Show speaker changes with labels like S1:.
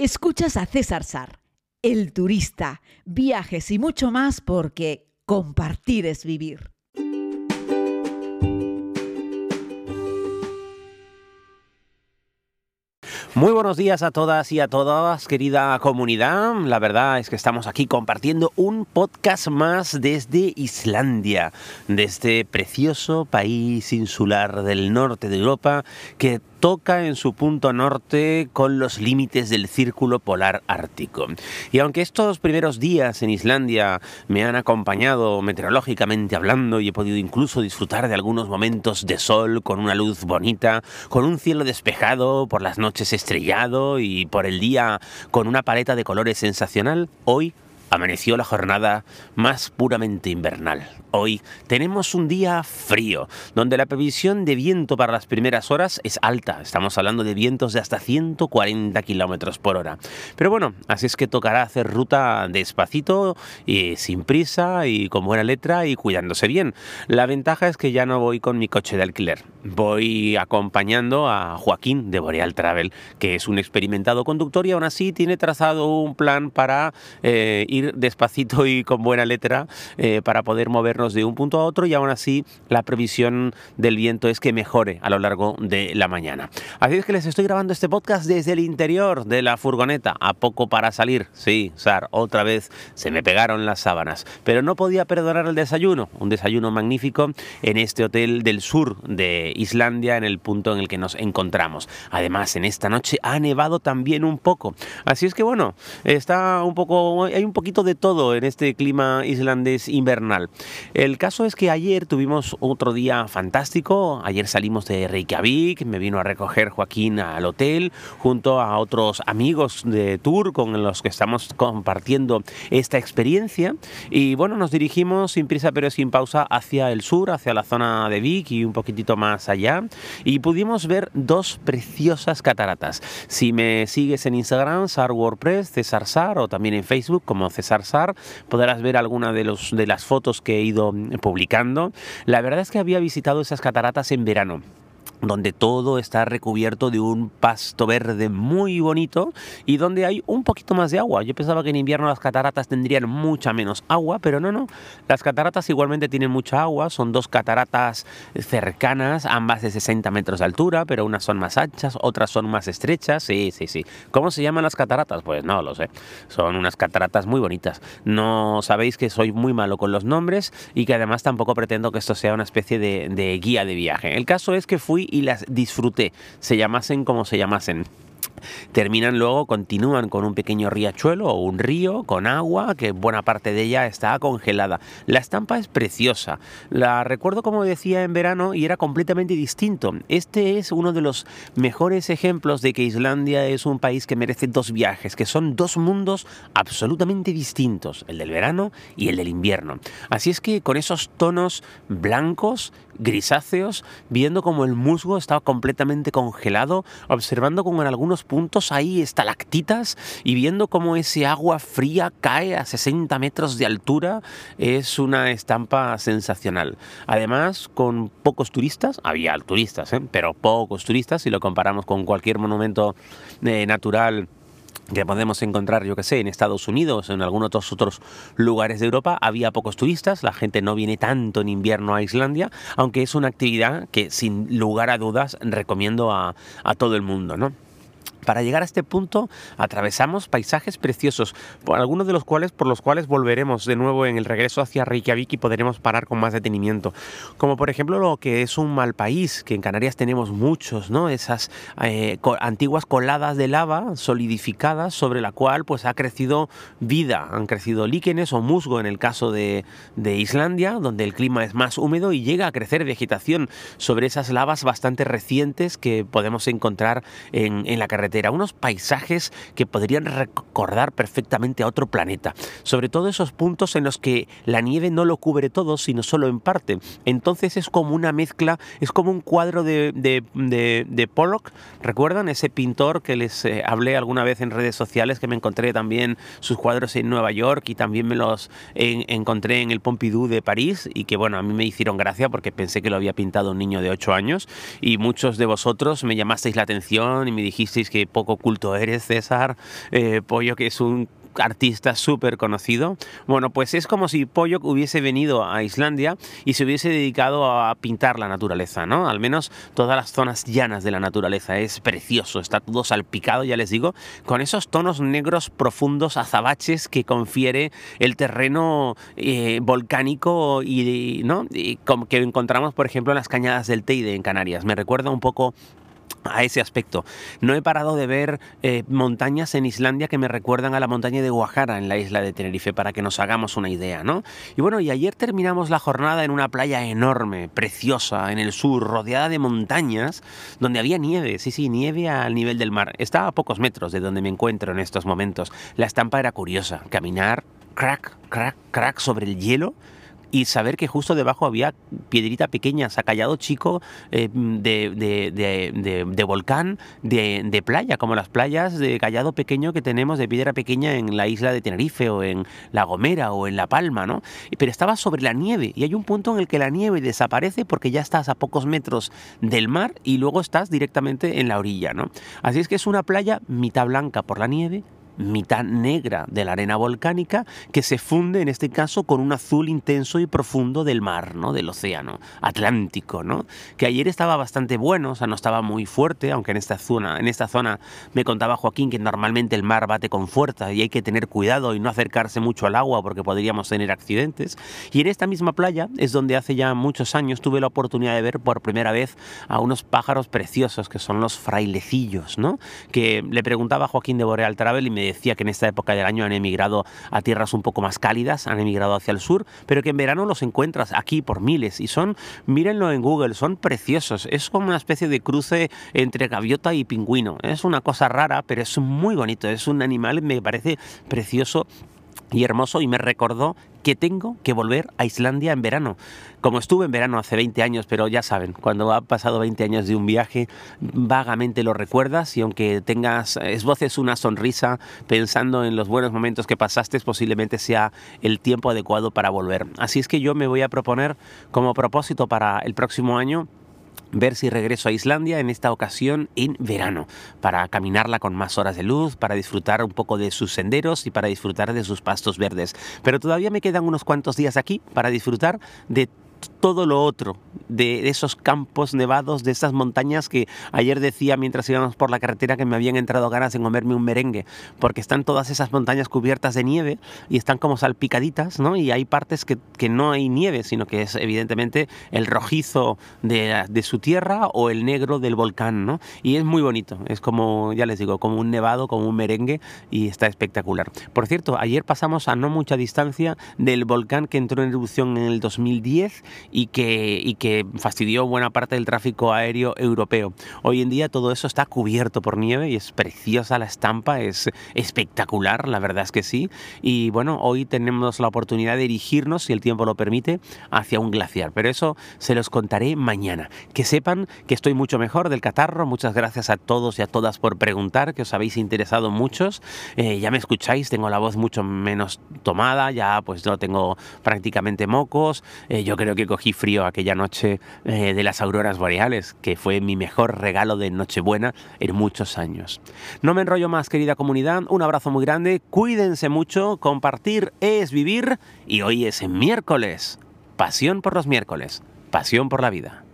S1: Escuchas a César Sar, el turista, viajes y mucho más porque compartir es vivir.
S2: Muy buenos días a todas y a todas, querida comunidad. La verdad es que estamos aquí compartiendo un podcast más desde Islandia, de este precioso país insular del norte de Europa que toca en su punto norte con los límites del círculo polar ártico. Y aunque estos primeros días en Islandia me han acompañado meteorológicamente hablando y he podido incluso disfrutar de algunos momentos de sol con una luz bonita, con un cielo despejado, por las noches estrellado y por el día con una paleta de colores sensacional, hoy amaneció la jornada más puramente invernal. Hoy tenemos un día frío, donde la previsión de viento para las primeras horas es alta. Estamos hablando de vientos de hasta 140 kilómetros por hora. Pero bueno, así es que tocará hacer ruta despacito y sin prisa y con buena letra y cuidándose bien. La ventaja es que ya no voy con mi coche de alquiler. Voy acompañando a Joaquín de Boreal Travel, que es un experimentado conductor y aún así tiene trazado un plan para eh, ir despacito y con buena letra eh, para poder movernos de un punto a otro y aún así la previsión del viento es que mejore a lo largo de la mañana. Así es que les estoy grabando este podcast desde el interior de la furgoneta, a poco para salir. Sí, Sar, otra vez se me pegaron las sábanas, pero no podía perdonar el desayuno, un desayuno magnífico en este hotel del sur de Islandia, en el punto en el que nos encontramos. Además, en esta noche ha nevado también un poco. Así es que bueno, está un poco, hay un poquito de todo en este clima islandés invernal. El caso es que ayer tuvimos otro día fantástico. Ayer salimos de Reykjavik, me vino a recoger Joaquín al hotel junto a otros amigos de tour con los que estamos compartiendo esta experiencia. Y bueno, nos dirigimos sin prisa pero sin pausa hacia el sur, hacia la zona de Vik y un poquitito más allá. Y pudimos ver dos preciosas cataratas. Si me sigues en Instagram, Sar WordPress, César Sar o también en Facebook como César podrás ver alguna de, los, de las fotos que he ido publicando. La verdad es que había visitado esas cataratas en verano donde todo está recubierto de un pasto verde muy bonito y donde hay un poquito más de agua. Yo pensaba que en invierno las cataratas tendrían mucha menos agua, pero no, no. Las cataratas igualmente tienen mucha agua, son dos cataratas cercanas, ambas de 60 metros de altura, pero unas son más anchas, otras son más estrechas. Sí, sí, sí. ¿Cómo se llaman las cataratas? Pues no lo sé. Son unas cataratas muy bonitas. No sabéis que soy muy malo con los nombres y que además tampoco pretendo que esto sea una especie de, guía de viaje. El caso es que fui y las disfruté, se llamasen como se llamasen. Terminan luego, continúan con un pequeño riachuelo o un río con agua, que buena parte de ella está congelada. La estampa es preciosa. La recuerdo como decía en verano y era completamente distinto. Este es uno de los mejores ejemplos de que Islandia es un país que merece dos viajes, que son dos mundos absolutamente distintos, el del verano y el del invierno. Así es que con esos tonos blancos, grisáceos, viendo como el musgo estaba completamente congelado, observando como en algunos puntos hay estalactitas y viendo cómo ese agua fría cae a 60 metros de altura es una estampa sensacional. Además, con pocos turistas, había turistas, ¿eh? pero pocos turistas si lo comparamos con cualquier monumento eh, natural que podemos encontrar, yo que sé, en Estados Unidos, en algunos otros, otros lugares de Europa, había pocos turistas, la gente no viene tanto en invierno a Islandia, aunque es una actividad que sin lugar a dudas recomiendo a, a todo el mundo, ¿no? Para llegar a este punto atravesamos paisajes preciosos, por algunos de los cuales por los cuales volveremos de nuevo en el regreso hacia Reykjavik y podremos parar con más detenimiento. Como por ejemplo lo que es un mal país, que en Canarias tenemos muchos, ¿no? Esas eh, antiguas coladas de lava solidificadas sobre la cual pues ha crecido vida, han crecido líquenes o musgo en el caso de, Islandia, donde el clima es más húmedo y llega a crecer vegetación sobre esas lavas bastante recientes que podemos encontrar en, en la carretera unos paisajes que podrían recordar perfectamente a otro planeta, sobre todo esos puntos en los que la nieve no lo cubre todo, sino solo en parte. Entonces es como una mezcla, es como un cuadro de, de, Pollock, ¿recuerdan? Ese pintor que les eh, hablé alguna vez en redes sociales, que me encontré también sus cuadros en Nueva York y también me los encontré en el Pompidou de París y que bueno, a mí me hicieron gracia porque pensé que lo había pintado un niño de 8 años y muchos de vosotros me llamasteis la atención y me dijisteis que poco culto eres, César. Eh, Pollo, que es un artista súper conocido. Bueno, pues es como si Pollock hubiese venido a Islandia y se hubiese dedicado a pintar la naturaleza, ¿no? Al menos todas las zonas llanas de la naturaleza. Es precioso, está todo salpicado, ya les digo, con esos tonos negros profundos, azabaches que confiere el terreno eh, volcánico y, ¿no? que encontramos, por ejemplo, en las cañadas del Teide en Canarias. Me recuerda un poco a ese aspecto. No he parado de ver eh, montañas en Islandia que me recuerdan a la montaña de Guajara en la isla de Tenerife, para que nos hagamos una idea, ¿no? Y bueno, y ayer terminamos la jornada en una playa enorme, preciosa, en el sur, rodeada de montañas, donde había nieve, sí, sí, nieve al nivel del mar. Estaba a pocos metros de donde me encuentro en estos momentos. La estampa era curiosa, caminar, crack, crack, crack sobre el hielo y saber que justo debajo había piedrita pequeña, sacallado chico eh, de, de, de, volcán, de, playa, como las playas de callado pequeño que tenemos de piedra pequeña en la isla de Tenerife o en La Gomera o en La Palma, ¿no? Pero estaba sobre la nieve y hay un punto en el que la nieve desaparece porque ya estás a pocos metros del mar y luego estás directamente en la orilla, ¿no? Así es que es una playa mitad blanca por la nieve, mitad negra de la arena volcánica que se funde en este caso con un azul intenso y profundo del mar, ¿no? del océano Atlántico, ¿no? que ayer estaba bastante bueno, o sea, no estaba muy fuerte, aunque en esta zona, en esta zona me contaba Joaquín que normalmente el mar bate con fuerza y hay que tener cuidado y no acercarse mucho al agua porque podríamos tener accidentes. Y en esta misma playa es donde hace ya muchos años tuve la oportunidad de ver por primera vez a unos pájaros preciosos que son los frailecillos, ¿no? que le preguntaba a Joaquín de Boreal Travel y me decía que en esta época del año han emigrado a tierras un poco más cálidas, han emigrado hacia el sur, pero que en verano los encuentras aquí por miles y son, mírenlo en Google, son preciosos. Es como una especie de cruce entre gaviota y pingüino. Es una cosa rara, pero es muy bonito. Es un animal, me parece precioso y hermoso y me recordó que tengo que volver a Islandia en verano. Como estuve en verano hace 20 años, pero ya saben, cuando ha pasado 20 años de un viaje, vagamente lo recuerdas y aunque tengas, esboces una sonrisa pensando en los buenos momentos que pasaste, posiblemente sea el tiempo adecuado para volver. Así es que yo me voy a proponer como propósito para el próximo año ver si regreso a Islandia en esta ocasión en verano, para caminarla con más horas de luz, para disfrutar un poco de sus senderos y para disfrutar de sus pastos verdes. Pero todavía me quedan unos cuantos días aquí para disfrutar de todo lo otro de esos campos nevados, de esas montañas que ayer decía mientras íbamos por la carretera que me habían entrado ganas de comerme un merengue, porque están todas esas montañas cubiertas de nieve y están como salpicaditas, ¿no? Y hay partes que, que no hay nieve, sino que es evidentemente el rojizo de, de, su tierra o el negro del volcán, ¿no? Y es muy bonito, es como, ya les digo, como un nevado, como un merengue y está espectacular. Por cierto, ayer pasamos a no mucha distancia del volcán que entró en erupción en el 2010 y que, y que fastidió buena parte del tráfico aéreo europeo. Hoy en día todo eso está cubierto por nieve y es preciosa la estampa, es espectacular, la verdad es que sí. Y bueno, hoy tenemos la oportunidad de dirigirnos, si el tiempo lo permite, hacia un glaciar. Pero eso se los contaré mañana. Que sepan que estoy mucho mejor del catarro. Muchas gracias a todos y a todas por preguntar, que os habéis interesado muchos. Eh, ya me escucháis, tengo la voz mucho menos tomada, ya pues no tengo prácticamente mocos. Eh, yo creo que cogí frío aquella eh, de las auroras boreales, que fue mi mejor regalo de Nochebuena en muchos años. No me enrollo más, querida comunidad, un abrazo muy grande, cuídense mucho, compartir es vivir y hoy es miércoles. Pasión por los miércoles, pasión por la vida.